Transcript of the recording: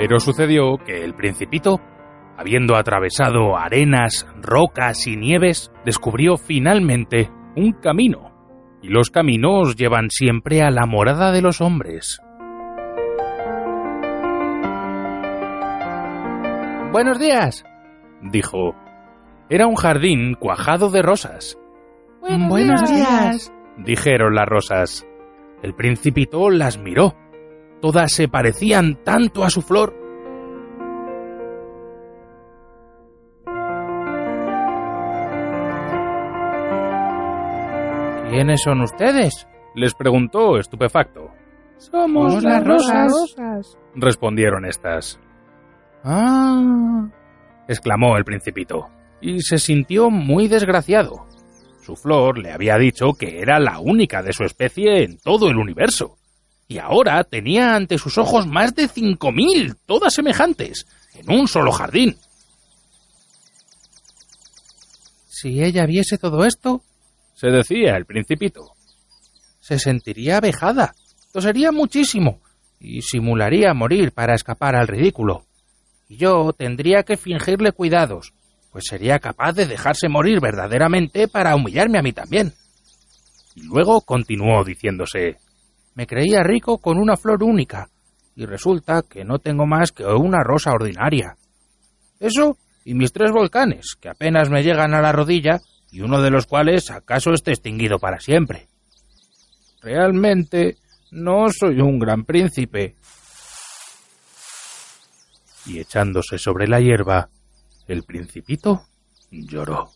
Pero sucedió que el principito, habiendo atravesado arenas, rocas y nieves, descubrió finalmente un camino. Y los caminos llevan siempre a la morada de los hombres. Buenos días, dijo. Era un jardín cuajado de rosas. Buenos, días. dijeron las rosas. El principito las miró. Todas se parecían tanto a su flor. ¿Quiénes son ustedes? les preguntó estupefacto. Somos las rosas. Respondieron estas. Ah, exclamó el principito, y se sintió muy desgraciado. Su flor le había dicho que era la única de su especie en todo el universo. Y ahora tenía ante sus ojos más de cinco mil, todas semejantes, en un solo jardín. Si ella viese todo esto, se decía el principito, se sentiría vejada, tosería muchísimo y simularía morir para escapar al ridículo. Y yo tendría que fingirle cuidados, pues sería capaz de dejarse morir verdaderamente para humillarme a mí también. Y luego continuó diciéndose Me creía rico con una flor única, y resulta que no tengo más que una rosa ordinaria. Eso y mis tres volcanes, que apenas me llegan a la rodilla, y uno de los cuales acaso esté extinguido para siempre. Realmente no soy un gran príncipe. Y echándose sobre la hierba, el principito lloró.